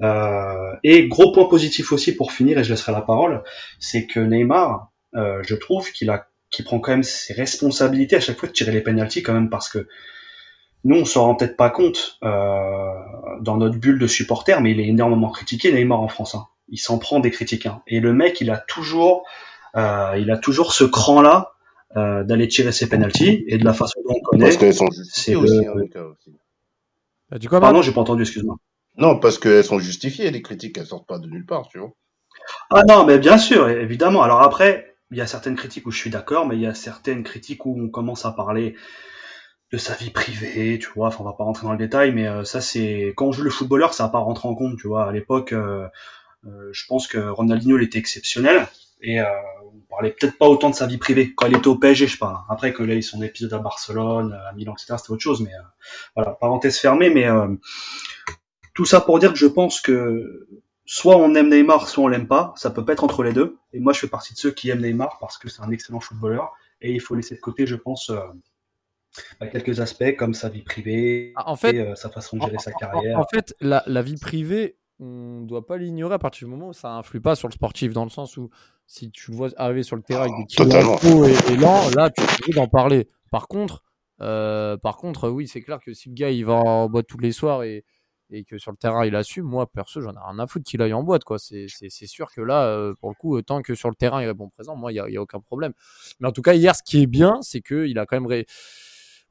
Euh, et gros point positif aussi pour finir, et je laisserai la parole, c'est que Neymar, je trouve qu'il a qui prend quand même ses responsabilités à chaque fois de tirer les pénalties quand même parce que nous on s'en rend peut-être pas compte euh, dans notre bulle de supporters mais il est énormément critiqué Neymar en France hein. il s'en prend des critiques hein. et le mec il a toujours euh, il a toujours ce cran là euh, d'aller tirer ses pénalties et de la façon dont on connaît parce qu'elles sont justifiées aussi, hein, aussi. Bah, du coup, pardon j'ai pas entendu excuse-moi non parce qu'elles sont justifiées les critiques elles sortent pas de nulle part tu vois ah non mais bien sûr évidemment alors après il y a certaines critiques où je suis d'accord, mais il y a certaines critiques où on commence à parler de sa vie privée, tu vois. Enfin, on va pas rentrer dans le détail, mais euh, ça, c'est quand on joue le footballeur, ça va pas rentrer en compte, tu vois. À l'époque, euh, euh, je pense que Ronaldinho il était exceptionnel et on parlait peut-être pas autant de sa vie privée quand il était au PSG, je sais pas. Après que là, il son épisode à Barcelone, à Milan, etc., c'était autre chose. Mais voilà, parenthèse fermée. Mais tout ça pour dire que je pense que soit on aime Neymar, soit on l'aime pas. Ça peut pas être entre les deux. Et moi, je fais partie de ceux qui aiment Neymar parce que c'est un excellent footballeur. Et il faut laisser de côté, je pense, euh, bah, quelques aspects comme sa vie privée, ah, en fait, et, euh, sa façon de gérer sa carrière. En, fait, la, la, vie privée, on doit pas l'ignorer à partir du moment où ça influe pas sur le sportif, dans le sens où si tu le vois arriver sur le terrain avec des kilos et, et lent, là, tu peux d'en parler. Par contre, euh, par contre, oui, c'est clair que si le gars il va en boîte tous les soirs et et que sur le terrain il assume, moi perso j'en ai rien à foutre qu'il aille en boîte quoi. C'est sûr que là, euh, pour le coup, tant que sur le terrain il répond présent, moi il n'y a, y a, aucun problème. Mais en tout cas hier, ce qui est bien, c'est qu'il a quand même ré...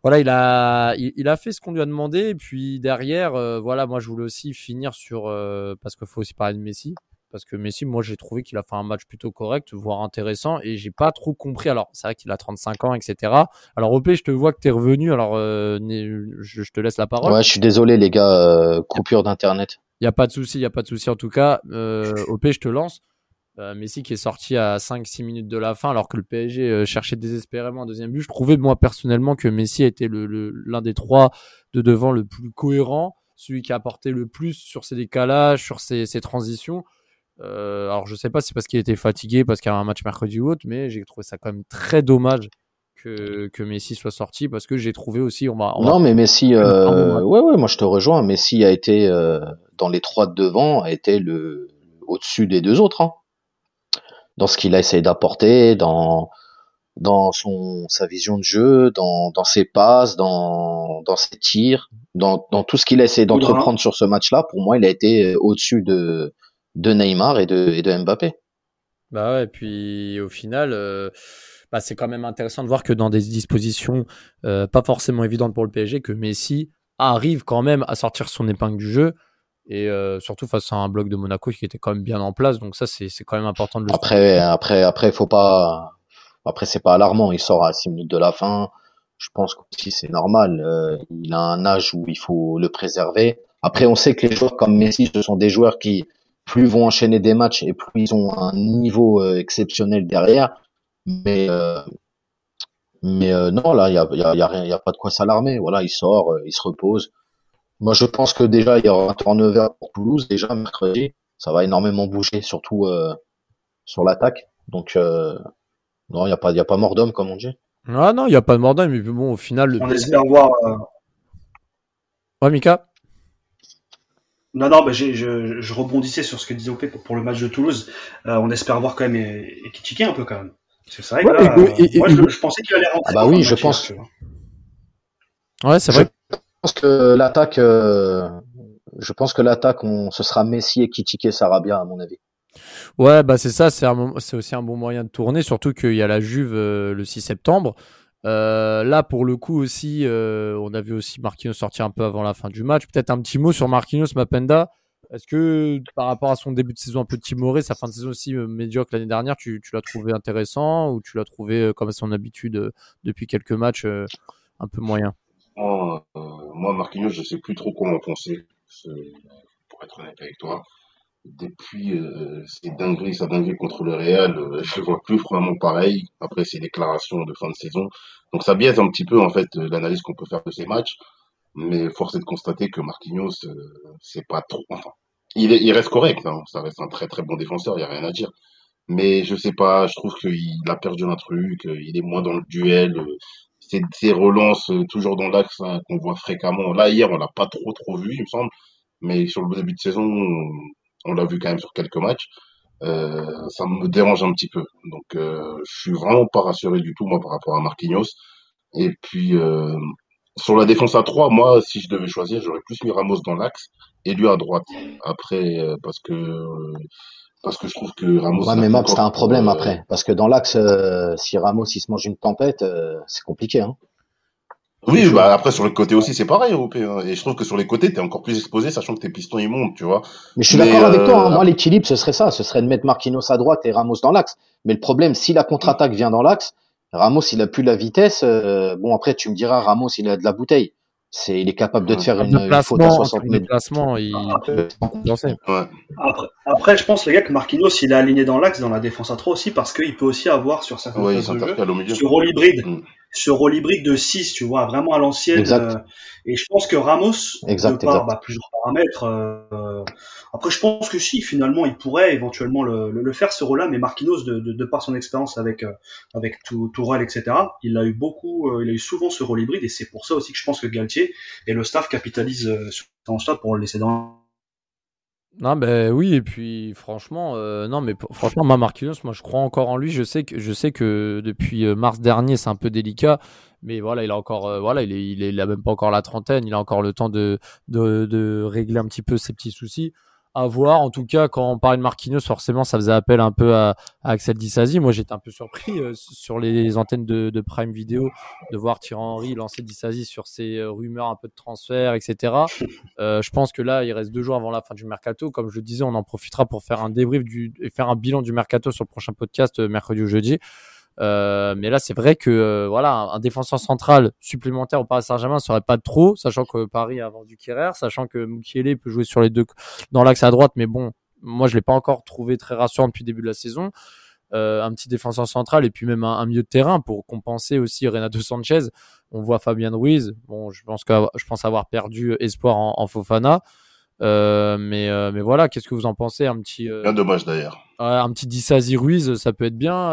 voilà, il a il, a fait ce qu'on lui a demandé et puis derrière, euh, voilà, moi je voulais aussi finir sur euh, parce qu'il faut aussi parler de Messi parce que Messi, moi, j'ai trouvé qu'il a fait un match plutôt correct, voire intéressant, et j'ai pas trop compris. Alors, c'est vrai qu'il a 35 ans, etc. Alors, OP, je te vois que tu es revenu, alors euh, je, te laisse la parole. Ouais, je suis désolé, les gars, euh, coupure d'internet. Il y a pas de souci, il y a pas de souci. En tout cas, euh, OP, je te lance. Euh, Messi qui est sorti à 5-6 minutes de la fin, alors que le PSG cherchait désespérément un deuxième but. Je trouvais, moi, personnellement, que Messi a été l'un le, des trois de devant le plus cohérent, celui qui a apporté le plus sur ses décalages, sur ses, ses transitions. Euh, alors je sais pas si c'est parce qu'il était fatigué, parce qu'il y a un match mercredi ou autre, mais j'ai trouvé ça quand même très dommage que, que Messi soit sorti parce que j'ai trouvé aussi on va, non mais Messi euh, ouais ouais moi je te rejoins Messi a été euh, dans les trois de devant a été le au-dessus des deux autres hein. dans ce qu'il a essayé d'apporter dans dans son sa vision de jeu dans dans ses passes dans dans ses tirs dans dans tout ce qu'il a essayé d'entreprendre sur ce match-là pour moi il a été au-dessus de de Neymar et de, et de Mbappé. Bah ouais, et puis au final, euh, bah c'est quand même intéressant de voir que dans des dispositions euh, pas forcément évidentes pour le PSG, que Messi arrive quand même à sortir son épingle du jeu et euh, surtout face à un bloc de Monaco qui était quand même bien en place. Donc ça, c'est quand même important de le Après, après, après, faut pas. Après, c'est pas alarmant. Il sort à 6 minutes de la fin. Je pense que c'est normal. il a un âge où il faut le préserver. Après, on sait que les joueurs comme Messi, ce sont des joueurs qui plus ils vont enchaîner des matchs et plus ils ont un niveau euh, exceptionnel derrière. Mais euh, mais euh, non, là, il y a, y, a, y, a y a pas de quoi s'alarmer. Voilà, il sort, il se repose. Moi, je pense que déjà, il y aura un turnover pour Toulouse. Déjà, mercredi, ça va énormément bouger, surtout sur l'attaque. Donc, non, il n'y a, pas, y a pas mort d'homme, comme on dit. Ah non, il n'y a pas de mort d'homme. Mais bon, au final... On espère voir... Ouais, Mika? Non, non, bah, je, je, rebondissais sur ce que disait OP pour, le match de Toulouse. Euh, on espère voir quand même Ekitike un peu quand même. C'est vrai que là, moi, je, pensais qu'il allait rentrer. Ah bah oui, je pense. ouais, c'est vrai. Je pense que l'attaque, euh, je pense que l'attaque, on, ce sera Messi, Ekitike et Sarabia à mon avis. Ouais, bah c'est ça, c'est aussi un bon moyen de tourner, surtout qu'il y a la Juve euh, le 6 septembre. Euh, là, pour le coup aussi, euh, on a vu aussi Marquinhos sortir un peu avant la fin du match. Peut-être un petit mot sur Marquinhos Mapenda. Est-ce que par rapport à son début de saison un peu timoré, sa fin de saison aussi euh, médiocre l'année dernière, tu, l'as trouvé intéressant ou tu l'as trouvé comme à son habitude depuis quelques matchs un peu moyen? Moi, Marquinhos, je sais plus trop comment penser, pour être honnête avec toi. Depuis euh, ces dingueries, sa dinguerie contre le Real, euh, je vois plus vraiment pareil. Après ses déclarations de fin de saison, donc ça biaise un petit peu en fait l'analyse qu'on peut faire de ces matchs. Mais force est de constater que Marquinhos, euh, c'est pas trop. Enfin, il, est, il reste correct. Hein. Ça reste un très très bon défenseur. Il y a rien à dire. Mais je sais pas. Je trouve qu'il a perdu un truc. Il est moins dans le duel. Ces, ces relances toujours dans l'axe hein, qu'on voit fréquemment. Là hier, on l'a pas trop trop vu, il me semble. Mais sur le début de saison, on l'a vu quand même sur quelques matchs. Euh, ça me dérange un petit peu. Donc, euh, je suis vraiment pas rassuré du tout moi par rapport à Marquinhos. Et puis euh, sur la défense à 3, moi, si je devais choisir, j'aurais plus mis Ramos dans l'axe et lui à droite. Après, euh, parce que parce que je trouve que Ramos. Ouais, mais Max, t'as un problème après, parce que dans l'axe, si Ramos il se mange une tempête, c'est compliqué. Hein. Oui, bah après sur le côté aussi c'est pareil européen. Et je trouve que sur les côtés t'es encore plus exposé, sachant que tes pistons ils montent, tu vois. Mais je suis d'accord avec toi. Hein. Euh, Moi l'équilibre ce serait ça, ce serait de mettre Marquinhos à droite et Ramos dans l'axe. Mais le problème, si la contre-attaque vient dans l'axe, Ramos il a plus la vitesse. Euh, bon après tu me diras Ramos il a de la bouteille. C'est, il est capable de te faire une, une faute à 60 mètres. il... après, après, je pense les gars que Marquinhos il est aligné dans l'axe dans la défense à 3 aussi parce qu'il peut aussi avoir sur certains ouais, phases de jeu rôle hybride. Mm ce rôle hybride de 6, tu vois, vraiment à l'ancienne. Euh, et je pense que Ramos, exact, de par bah, plusieurs paramètres, euh, après je pense que si, finalement, il pourrait éventuellement le, le, faire ce rôle-là, mais Marquinhos, de, de, de, par son expérience avec euh, avec Tourelle, etc., il a eu beaucoup, euh, il a eu souvent ce rôle hybride, et c'est pour ça aussi que je pense que Galtier et le staff capitalisent sur son stade pour le laisser dans non, ben oui, et puis franchement, euh, non, mais franchement, ma Marquinhos, moi je crois encore en lui. Je sais que, je sais que depuis euh, mars dernier, c'est un peu délicat, mais voilà, il a encore, euh, voilà, il, est, il, il même pas encore la trentaine, il a encore le temps de, de, de régler un petit peu ses petits soucis à voir. En tout cas, quand on parlait de Marquinhos, forcément, ça faisait appel un peu à, à Axel Disasi. Moi, j'étais un peu surpris euh, sur les antennes de, de, Prime Video de voir Thierry Henry lancer Disasi sur ces euh, rumeurs un peu de transfert, etc. Euh, je pense que là, il reste deux jours avant la fin du mercato. Comme je le disais, on en profitera pour faire un débrief du, et faire un bilan du mercato sur le prochain podcast mercredi ou jeudi. Euh, mais là, c'est vrai que euh, voilà, un, défenseur central supplémentaire au Paris Saint-Germain serait pas trop, sachant que Paris a vendu Kerrer, sachant que Mukiele peut jouer sur les deux dans l'axe à droite, mais bon, moi je l'ai pas encore trouvé très rassurant depuis le début de la saison. Euh, un petit défenseur central et puis même un, milieu de terrain pour compenser aussi Renato Sanchez. On voit Fabien Ruiz. Bon, je pense que je pense avoir perdu espoir en, en Fofana. Euh, mais, euh, mais voilà, qu'est-ce que vous en pensez? Un petit. Euh, bien dommage d'ailleurs. un petit Dissasi Ruiz, ça peut être bien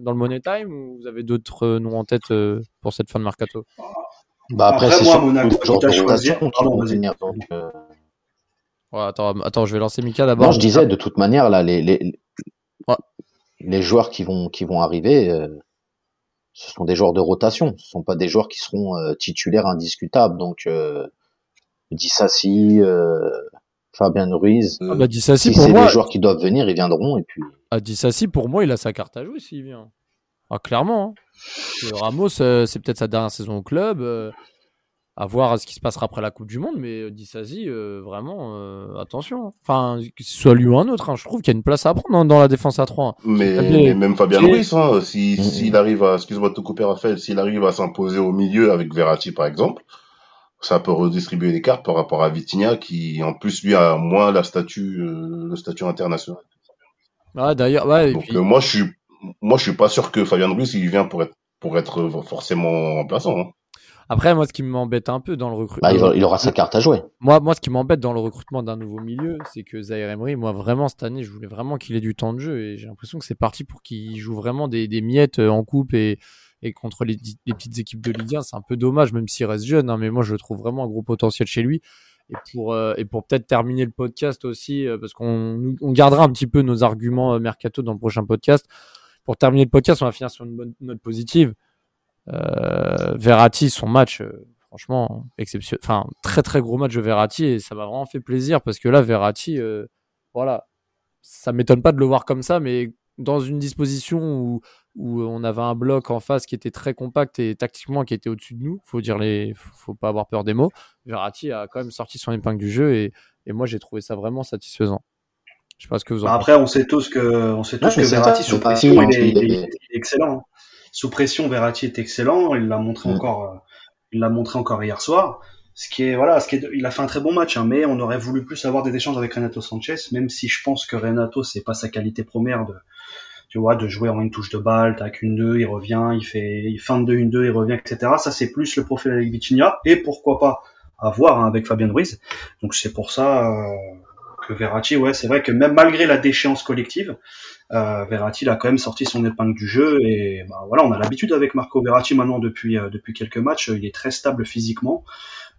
dans le Money Time ou vous avez d'autres noms en tête pour cette fin de mercato? Bah après, après c'est moi, Monaco, genre de rotation venir. Donc, ouais, attends, attends, je vais lancer Mika d'abord. Non, je disais, de toute manière, là, les, les, ouais. les joueurs qui vont, qui vont arriver, euh, ce sont des joueurs de rotation. Ce sont pas des joueurs qui seront euh, titulaires indiscutables. Donc, euh, Dissassi, euh, Fabien Ruiz. Ah bah, Dissassi, si pour c'est moi... des joueurs qui doivent venir, ils viendront. Et puis... Ah, Dissassi, pour moi, il a sa carte à jouer s'il vient. Ah, clairement. Hein. Ramos, euh, c'est peut-être sa dernière saison au club. Euh, à voir ce qui se passera après la Coupe du Monde. Mais Dissassi, euh, vraiment, euh, attention. Hein. Enfin, que ce soit lui ou un autre, hein, je trouve qu'il y a une place à prendre dans la défense à 3. Mais, mais même Fabien Ruiz, hein, s'il si, mm arrive à, excuse-moi de te couper Raphaël, s'il arrive à s'imposer au milieu avec Verratti par exemple, ça peut redistribuer les cartes par rapport à Vitinha qui en plus lui a moins la statue euh, le statut international. Ah d'ailleurs ouais. Donc puis... euh, moi je suis moi je suis pas sûr que Fabien Ruiz il vient pour être pour être forcément remplaçant. Hein. Après moi ce qui m'embête un peu dans le recrutement, bah, il, aura sa carte à jouer. Moi moi ce qui m'embête dans le recrutement d'un nouveau milieu, c'est que Zaire Emery, moi vraiment cette année je voulais vraiment qu'il ait du temps de jeu et j'ai l'impression que c'est parti pour qu'il joue vraiment des, des miettes en coupe et et contre les, petites équipes de Ligue 1, c'est un peu dommage, même s'il reste jeune. Hein, mais moi, je trouve vraiment un gros potentiel chez lui. Et pour, euh, pour peut-être terminer le podcast aussi, euh, parce qu'on on gardera un petit peu nos arguments euh, mercato dans le prochain podcast. Pour terminer le podcast, on va finir sur une bonne note positive. Euh, Verratti, son match, franchement, exceptionnel. Enfin, très très gros match de Verratti et ça m'a vraiment fait plaisir parce que là, Verratti, voilà, ça m'étonne pas de le voir comme ça, mais dans une disposition où, où on avait un bloc en face qui était très compact et tactiquement qui était au-dessus de nous. Faut dire les, faut pas avoir peur des mots. Verratti a quand même sorti son épingle du jeu et, et moi j'ai trouvé ça vraiment satisfaisant. Je sais pas ce que vous en bah Après, on sait tous que, on sait tous non, que Verratti sous pression, il, est, il, est, il, est, excellent. Sous pression, Verratti est excellent. Il l'a montré mm. encore, il l'a montré encore hier soir. ce qui est voilà, ce qui est, il a fait un très bon match, hein, mais on aurait voulu plus avoir des échanges avec Renato Sanchez, même si je pense que Renato c'est pas sa qualité première de de jouer en une touche de balle, tac une deux, il revient, il fait il fin de deux une deux, il revient etc. Ça c'est plus le profil avec Vitinha et pourquoi pas avoir hein, avec Fabien Ruiz. Donc c'est pour ça euh, que Verratti, ouais, c'est vrai que même malgré la déchéance collective, euh, Verratti a quand même sorti son épingle du jeu et bah, voilà, on a l'habitude avec Marco Verratti maintenant depuis euh, depuis quelques matchs, il est très stable physiquement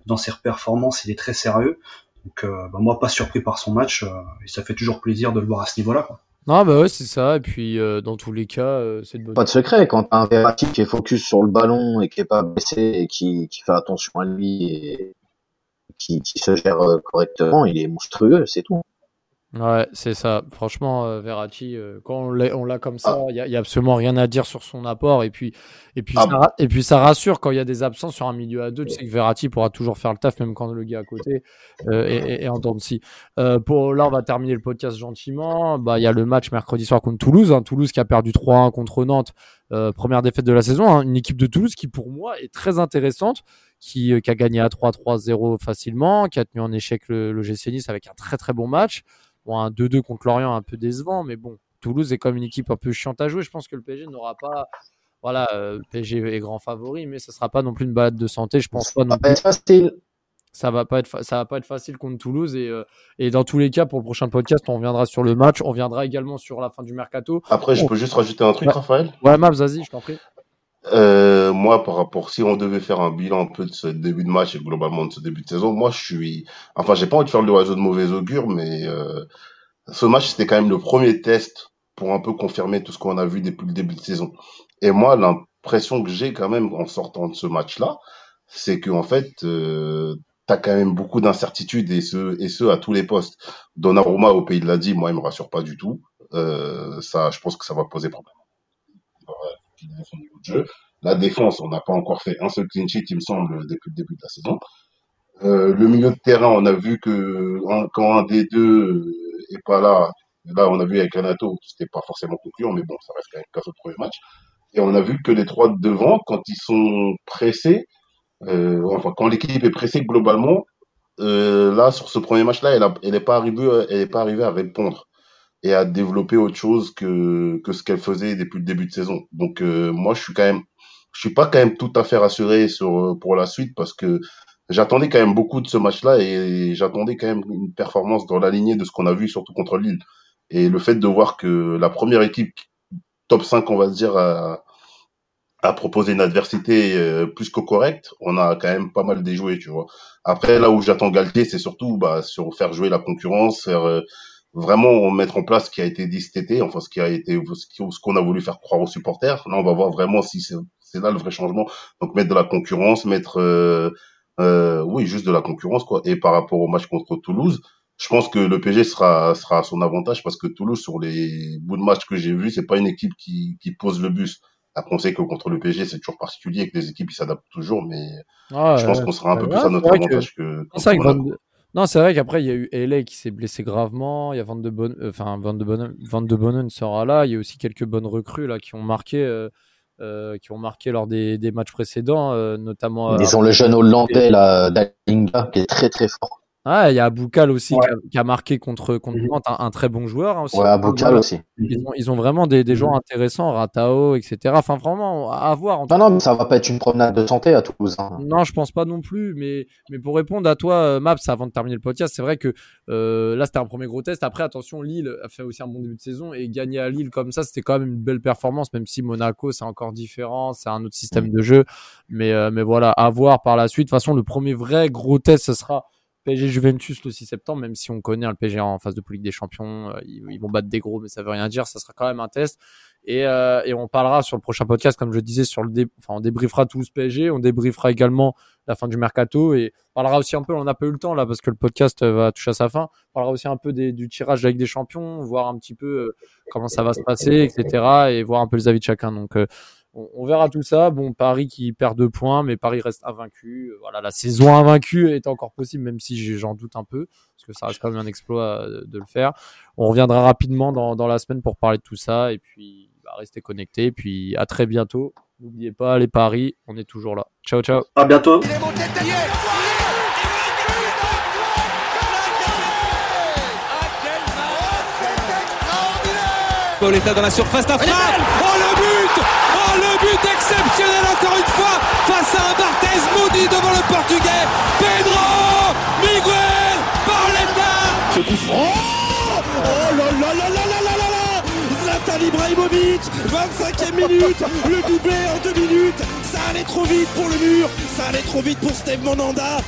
dans ses performances, il est très sérieux. Donc euh, bah, moi pas surpris par son match euh, et ça fait toujours plaisir de le voir à ce niveau-là quoi. Non, bah ouais, c'est ça. Et puis, euh, dans tous les cas, euh, c'est de. Pas de secret, quand t'as un Verratti qui est focus sur le ballon et qui est pas blessé et qui, qui fait attention à lui et qui, qui se gère euh, correctement, il est monstrueux, c'est tout. Ouais, c'est ça. Franchement, euh, Verratti, euh, quand on l'a, comme ça, il y, a, absolument rien à dire sur son apport. Et puis, et puis, Ah ça, et puis ça rassure quand il y a des absences sur un milieu à deux. Tu sais que Verratti pourra toujours faire le taf, même quand le gars à côté euh, est, est- est en dents de scie. Euh, pour là, on va terminer le podcast gentiment. Bah, il y a le match mercredi soir contre Toulouse. hein. Toulouse qui a perdu 3-1 contre Nantes. Euh, première défaite de la saison. hein. Une équipe de Toulouse qui, pour moi, est très intéressante. Qui, euh, qui a gagné à 3-3-0 facilement, qui a tenu en échec le, le GC Nice avec un très très bon match. Bon, un 2-2 contre Lorient un peu décevant, mais bon, Toulouse est comme une équipe un peu chiante à jouer. Je pense que le PSG n'aura pas. Voilà, euh, le PSG est grand favori, mais ce sera pas non plus une balade de santé. Je pense pas non Ça va plus. être facile. Ça va pas être, ça va pas être facile contre Toulouse et, euh, et dans tous les cas, pour le prochain podcast, on reviendra sur le match. On reviendra également sur la fin du mercato. Après, je peux juste rajouter un truc, Ouais. Raphaël? Ouais, Maps, vas-y, je t'en prie. Euh, moi, par rapport, si on devait faire un bilan un peu de ce début de match et globalement de ce début de saison, moi, je suis, enfin, j'ai pas envie de faire le oiseau de mauvais augure, mais euh, ce match, c'était quand même le premier test pour un peu confirmer tout ce qu'on a vu depuis le début de saison. Et moi, l'impression que j'ai quand même en sortant de ce match-là, c'est que en fait, euh, t'as quand même beaucoup d'incertitudes et ce et ce à tous les postes. Donnarumma au pays de l'a dit, moi, il me rassure pas du tout. Euh, ça, je pense que ça va poser problème. A son niveau de jeu. La défense, on n'a pas encore fait un seul clean sheet, il me semble, depuis le début de la saison. Euh, le milieu de terrain, on a vu que quand un des deux euh, est pas là, là on a vu avec Renato, c'était pas forcément concluant, mais bon, ça reste quand même qu'un seul premier match. Et on a vu que les trois de devant, quand ils sont pressés, euh, enfin quand l'équipe est pressée globalement, là sur ce premier match-là, elle, a- elle est pas arrivée, elle est pas arrivée à répondre et à développer autre chose que que ce qu'elle faisait depuis le début de saison. Donc euh, moi, je suis quand même, je suis pas quand même tout à fait rassuré sur euh, pour la suite parce que j'attendais quand même beaucoup de ce match-là et j'attendais quand même une performance dans la lignée de ce qu'on a vu surtout contre Lille. Et le fait de voir que la première équipe top 5, on va se dire, a, a proposé une adversité euh, plus que correcte, on a quand même pas mal déjoué, tu vois. Après, là où j'attends Galtier, c'est surtout bah, sur faire jouer la concurrence, faire euh, vraiment mettre en place ce qui a été dit cet été, enfin ce qui a été ce qu'on a voulu faire croire aux supporters. Là, on va voir vraiment si c'est là le vrai changement. Donc mettre de la concurrence, mettre euh, euh, oui juste de la concurrence quoi. Et par rapport au match contre Toulouse, je pense que le PSG sera sera à son avantage parce que Toulouse sur les bouts de match que j'ai vus, c'est pas une équipe qui qui pose le bus. Après, on sait que contre le PSG, c'est toujours particulier, que les équipes ils s'adaptent toujours, mais Ah, je pense qu'on sera un peu plus à notre que- avantage que. C'est vrai que. Van- Non, c'est vrai qu'après, il y a eu LA qui s'est blessé gravement. Il y a Van de Bonne, euh, enfin, Van de Bonne, Van de sera là. Il y a aussi quelques bonnes recrues, là, qui ont marqué, euh, euh, qui ont marqué lors des, des matchs précédents, euh, notamment. Ils ont le jeune Hollandais, là, Dalinga, qui est très très fort. Ah, il y a Aboukal aussi Ouais. qui, a, qui a marqué contre, contre Mhm. Nantes, un, un très bon joueur. hein, aussi. Ouais, Aboukal aussi. Ils ont, ils ont vraiment des, des joueurs intéressants, Ratao, etc. Enfin, vraiment, à, voir. en Non, non, mais ça va pas être une promenade de santé à Toulouse. hein. Non, je pense pas non plus, mais, mais pour répondre à toi, euh, Maps, avant de terminer le podcast, c'est vrai que euh, là, c'était un premier gros test. Après, attention, Lille a fait aussi un bon début de saison et gagner à Lille comme ça, c'était quand même une belle performance, même si Monaco, c'est encore différent, c'est un autre système de jeu. Mais, euh, mais voilà, à voir par la suite. De toute façon, le premier vrai gros test, ce sera PSG Juventus le 6 septembre, même si on connaît hein, le PSG en phase de Ligue des Champions, euh, ils, vont battre des gros, mais ça veut rien dire. Ça sera quand même un test. Et, euh, et on parlera sur le prochain podcast, comme je disais, sur le dé... enfin, on débriefera Toulouse PSG, on débriefera également la fin du mercato et on parlera aussi un peu, on n'a pas eu le temps là parce que le podcast euh, va toucher à sa fin, on parlera aussi un peu du tirage de Ligue des Champions, voir un petit peu euh, comment ça va se passer, etc. et voir un peu les avis de chacun. Donc euh, on, verra tout ça. Bon, Paris qui perd deux points, mais Paris reste invaincu. Euh, voilà, la saison invaincue est encore possible, même si j'en doute un peu, parce que ça reste quand même un exploit euh, de le faire. On reviendra rapidement dans, la semaine pour parler de tout ça, et puis bah, restez connectés, et puis à très bientôt. N'oubliez pas les paris, on est toujours là. Ciao, ciao. À bientôt. Dans la surface, but exceptionnel encore une fois face à un Barthez maudit devant le portugais. Pedro Miguel Paoletta Ce coup Oh là là là là là là là. Là Zlatan Ibrahimovic 25e minute. Le doublé en deux minutes. Ça allait trop vite pour le mur. Ça allait trop vite pour Steve Monanda